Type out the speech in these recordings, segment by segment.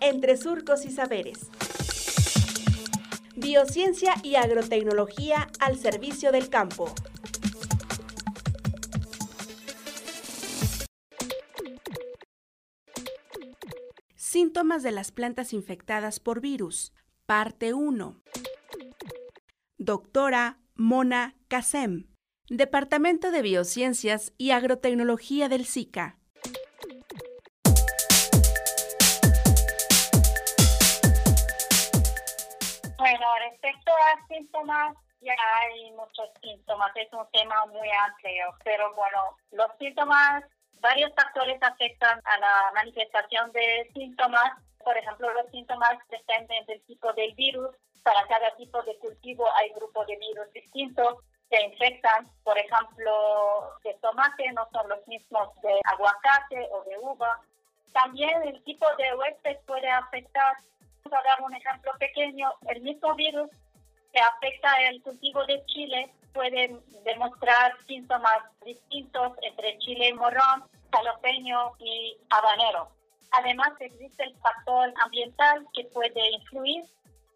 entre surcos y saberes. Biociencia y agrotecnología al servicio del campo. Síntomas de las plantas infectadas por virus. Parte 1. Doctora Mona Kasem, Departamento de Biociencias y Agrotecnología del SICA. Bueno, respecto a síntomas, ya hay muchos síntomas, es un tema muy amplio, pero bueno, los síntomas, varios factores afectan a la manifestación de síntomas. Por ejemplo, los síntomas dependen del tipo del virus. Para cada tipo de cultivo hay grupos de virus distintos que infectan. Por ejemplo, de tomate no son los mismos de aguacate o de uva. También el tipo de huésped puede afectar Dar un ejemplo pequeño. El mismo virus que afecta el cultivo de chile puede demostrar síntomas distintos entre chile morrón, jalapeño y habanero. Además, existe el factor ambiental que puede influir.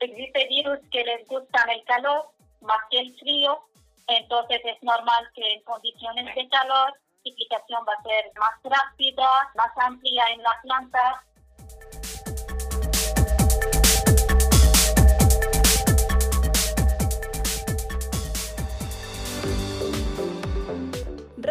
Existe virus que les gustan el calor más que el frío, entonces es normal que en condiciones de calor la multiplicación va a ser más rápida, más amplia en la planta